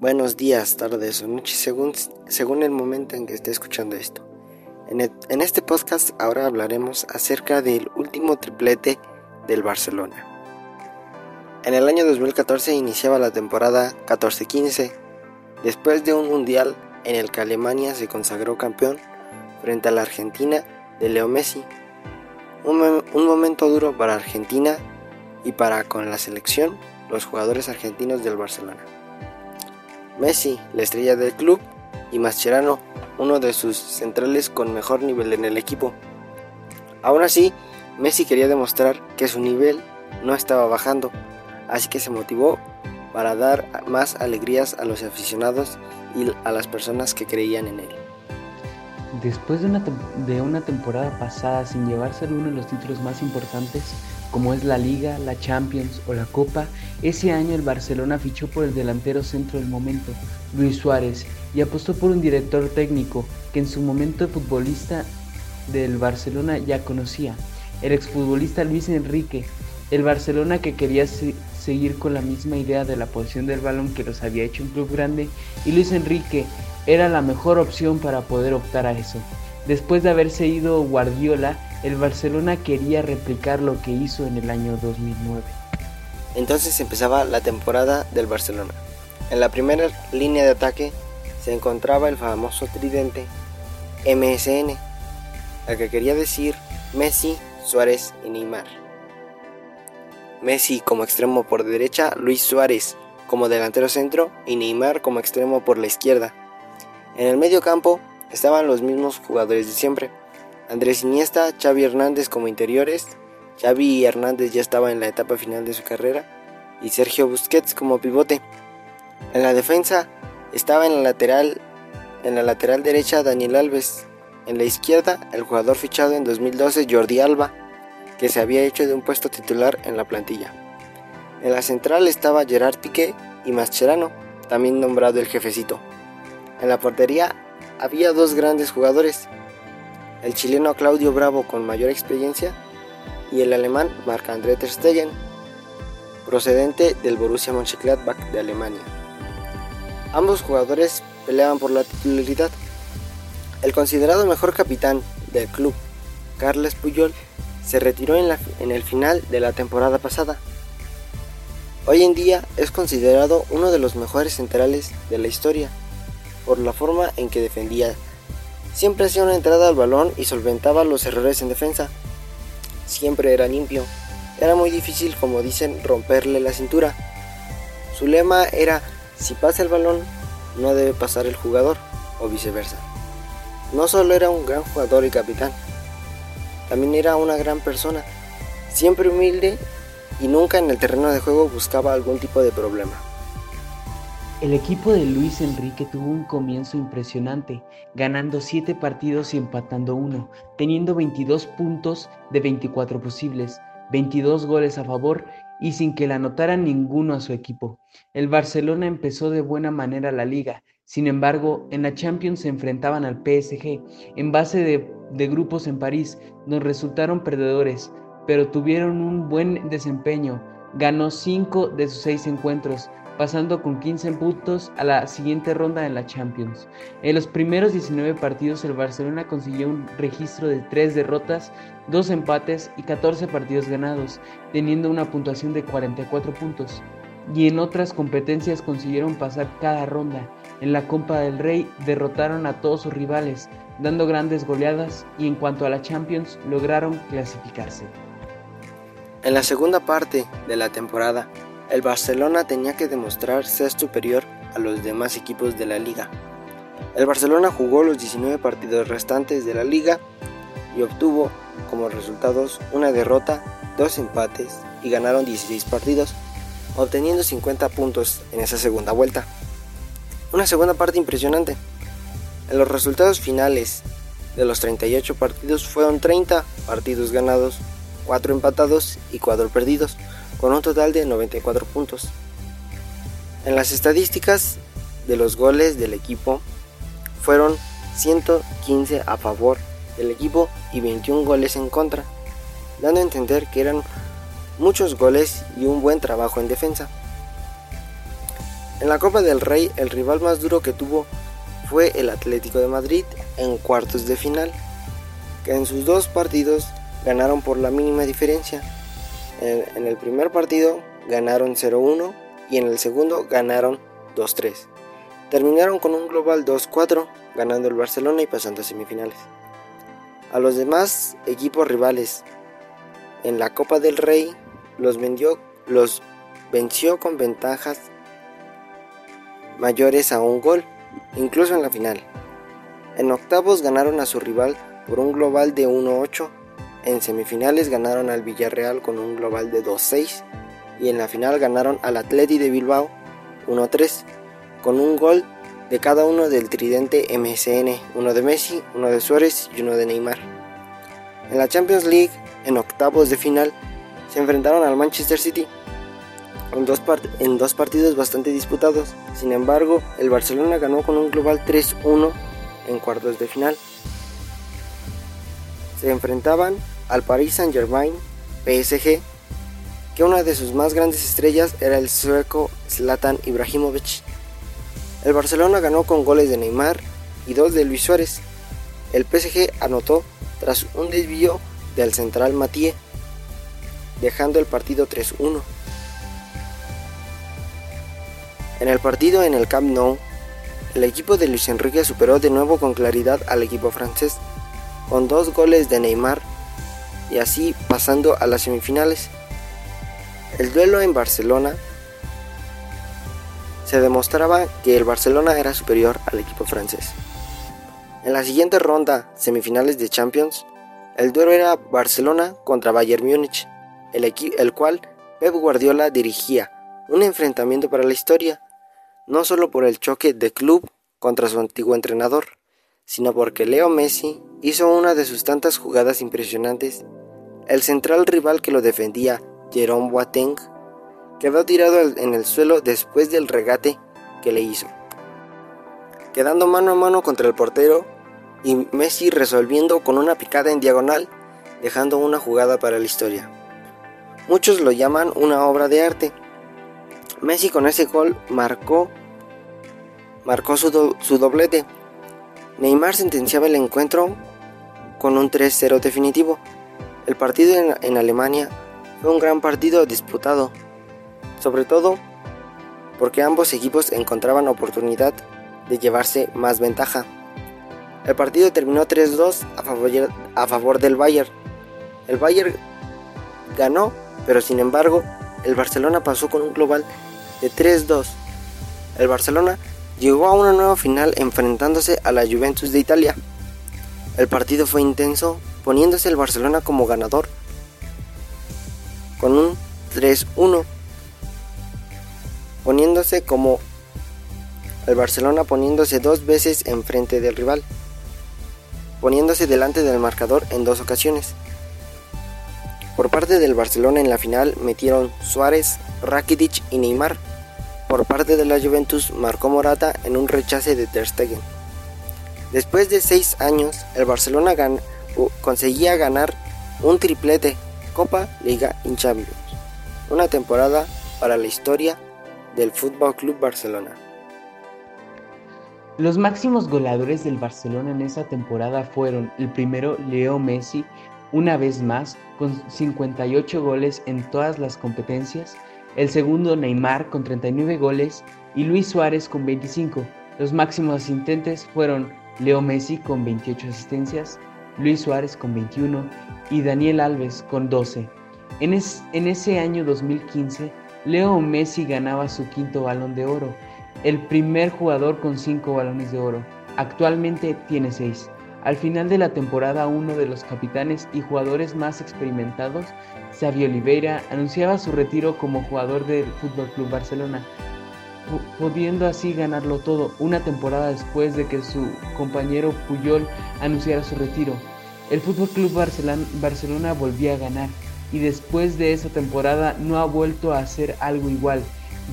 buenos días, tardes o noches según, según el momento en que esté escuchando esto. En, en este podcast ahora hablaremos acerca del último triplete del Barcelona. En el año 2014 iniciaba la temporada 14-15, después de un mundial en el que Alemania se consagró campeón frente a la Argentina de Leo Messi. Un, un momento duro para Argentina y para con la selección los jugadores argentinos del Barcelona. Messi, la estrella del club, y Mascherano, uno de sus centrales con mejor nivel en el equipo. Aún así, Messi quería demostrar que su nivel no estaba bajando, así que se motivó para dar más alegrías a los aficionados y a las personas que creían en él. Después de una, de una temporada pasada sin llevarse uno de los títulos más importantes, como es la Liga, la Champions o la Copa, ese año el Barcelona fichó por el delantero centro del momento, Luis Suárez, y apostó por un director técnico que en su momento de futbolista del Barcelona ya conocía, el exfutbolista Luis Enrique, el Barcelona que quería seguir con la misma idea de la posición del balón que los había hecho un club grande, y Luis Enrique era la mejor opción para poder optar a eso. Después de haberse ido Guardiola, el Barcelona quería replicar lo que hizo en el año 2009. Entonces empezaba la temporada del Barcelona. En la primera línea de ataque se encontraba el famoso tridente MSN, el que quería decir Messi, Suárez y Neymar. Messi como extremo por derecha, Luis Suárez como delantero centro y Neymar como extremo por la izquierda. En el medio campo estaban los mismos jugadores de siempre. Andrés Iniesta, Xavi Hernández como interiores, Xavi Hernández ya estaba en la etapa final de su carrera, y Sergio Busquets como pivote. En la defensa estaba en la lateral, en la lateral derecha Daniel Alves, en la izquierda el jugador fichado en 2012 Jordi Alba, que se había hecho de un puesto titular en la plantilla. En la central estaba Gerard Piqué y Mascherano, también nombrado el jefecito. En la portería había dos grandes jugadores, el chileno Claudio Bravo con mayor experiencia y el alemán Marc-André Ter Stegen, procedente del Borussia Mönchengladbach de Alemania. Ambos jugadores peleaban por la titularidad. El considerado mejor capitán del club, Carles Puyol, se retiró en, en el final de la temporada pasada. Hoy en día es considerado uno de los mejores centrales de la historia por la forma en que defendía. Siempre hacía una entrada al balón y solventaba los errores en defensa. Siempre era limpio. Era muy difícil, como dicen, romperle la cintura. Su lema era, si pasa el balón, no debe pasar el jugador, o viceversa. No solo era un gran jugador y capitán, también era una gran persona, siempre humilde y nunca en el terreno de juego buscaba algún tipo de problema. El equipo de Luis Enrique tuvo un comienzo impresionante, ganando 7 partidos y empatando uno, teniendo 22 puntos de 24 posibles, 22 goles a favor y sin que le anotaran ninguno a su equipo. El Barcelona empezó de buena manera la liga, sin embargo, en la Champions se enfrentaban al PSG en base de, grupos en París, nos resultaron perdedores, pero tuvieron un buen desempeño, ganó 5 de sus 6 encuentros, pasando con 15 puntos a la siguiente ronda en la Champions. En los primeros 19 partidos el Barcelona consiguió un registro de 3 derrotas, 2 empates y 14 partidos ganados, teniendo una puntuación de 44 puntos. Y en otras competencias consiguieron pasar cada ronda. En la Copa del Rey derrotaron a todos sus rivales, dando grandes goleadas y en cuanto a la Champions lograron clasificarse. En la segunda parte de la temporada, el Barcelona tenía que demostrar ser superior a los demás equipos de la liga. El Barcelona jugó los 19 partidos restantes de la liga y obtuvo como resultados una derrota, dos empates y ganaron 16 partidos, obteniendo 50 puntos en esa segunda vuelta. Una segunda parte impresionante. En los resultados finales de los 38 partidos fueron 30 partidos ganados, 4 empatados y 4 perdidos con un total de 94 puntos. En las estadísticas de los goles del equipo fueron 115 a favor del equipo y 21 goles en contra, dando a entender que eran muchos goles y un buen trabajo en defensa. En la Copa del Rey, el rival más duro que tuvo fue el Atlético de Madrid en cuartos de final, que en sus dos partidos ganaron por la mínima diferencia. En, el primer partido ganaron 0-1 y en el segundo ganaron 2-3. Terminaron con un global 2-4, ganando el Barcelona y pasando a semifinales. A los demás equipos rivales en la Copa del Rey los, vendió, los venció con ventajas mayores a un gol, incluso en la final. En octavos ganaron a su rival por un global de 1-8, en semifinales ganaron al Villarreal con un global de 2-6 y en la final ganaron al Atleti de Bilbao 1-3 con un gol de cada uno del tridente MSN, uno de Messi, uno de Suárez y uno de Neymar. En la Champions League, en octavos de final, se enfrentaron al Manchester City en dos, en dos partidos bastante disputados. Sin embargo, el Barcelona ganó con un global 3-1 en cuartos de final. Se enfrentaban al Paris Saint-Germain, PSG, que una de sus más grandes estrellas era el sueco Zlatan Ibrahimovic. El Barcelona ganó con goles de Neymar y dos de Luis Suárez. El PSG anotó tras un desvío del central Mathieu, dejando el partido 3-1. En el partido en el Camp Nou, el equipo de Luis Enrique superó de nuevo con claridad al equipo francés, con dos goles de Neymar y así pasando a las semifinales. El duelo en Barcelona se demostraba que el Barcelona era superior al equipo francés. En la siguiente ronda, semifinales de Champions, el duelo era Barcelona contra Bayern Múnich, el, el cual Pep Guardiola dirigía, un enfrentamiento para la historia, no solo por el choque de club contra su antiguo entrenador, sino porque Leo Messi hizo una de sus tantas jugadas impresionantes. El central rival que lo defendía, Jerome Boateng, quedó tirado en el suelo después del regate que le hizo, quedando mano a mano contra el portero y Messi resolviendo con una picada en diagonal, dejando una jugada para la historia. Muchos lo llaman una obra de arte. Messi con ese gol marcó, marcó su, doblete. Neymar sentenciaba el encuentro con un 3-0 definitivo. El partido en Alemania fue un gran partido disputado sobre todo porque ambos equipos encontraban oportunidad de llevarse más ventaja. El partido terminó 3-2 a favor, a favor del Bayern. El Bayern ganó, pero sin embargo, el Barcelona pasó con un global de 3-2. El Barcelona llegó a una nueva final enfrentándose a la Juventus de Italia. El partido fue intenso, poniéndose el Barcelona como ganador con un 3-1 poniéndose como el Barcelona poniéndose dos veces enfrente del rival, poniéndose delante del marcador en dos ocasiones. Por parte del Barcelona en la final metieron Suárez, Rakitic y Neymar. Por parte de la Juventus marcó Morata en un rechace de Ter Stegen. Después de seis años, el Barcelona conseguía ganar un triplete, Copa, Liga y Champions. Una temporada para la historia del Fútbol Club Barcelona. Los máximos goleadores del Barcelona en esa temporada fueron el primero Leo Messi, una vez más, con 58 goles en todas las competencias, el segundo Neymar con 39 goles y Luis Suárez con 25. Los máximos asistentes fueron Leo Messi con 28 asistencias, Luis Suárez con 21 y Daniel Alves con 12. En, ese año 2015, Leo Messi ganaba su quinto balón de oro, el primer jugador con cinco balones de oro. Actualmente tiene seis. Al final de la temporada, uno de los capitanes y jugadores más experimentados, Xavi Oliveira, anunciaba su retiro como jugador del FC Barcelona, pudiendo así ganarlo todo una temporada después de que su compañero Puyol anunciara su retiro. El FC Barcelona volvía a ganar y después de esa temporada no ha vuelto a hacer algo igual,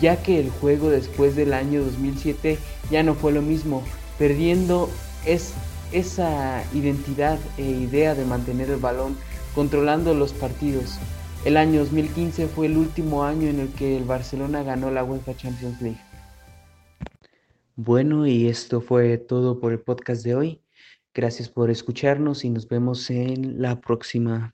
ya que el juego después del año 2007 ya no fue lo mismo, perdiendo es, esa identidad e idea de mantener el balón controlando los partidos. El año 2015 fue el último año en el que el Barcelona ganó la UEFA Champions League. Bueno, y esto fue todo por el podcast de hoy. Gracias por escucharnos y nos vemos en la próxima.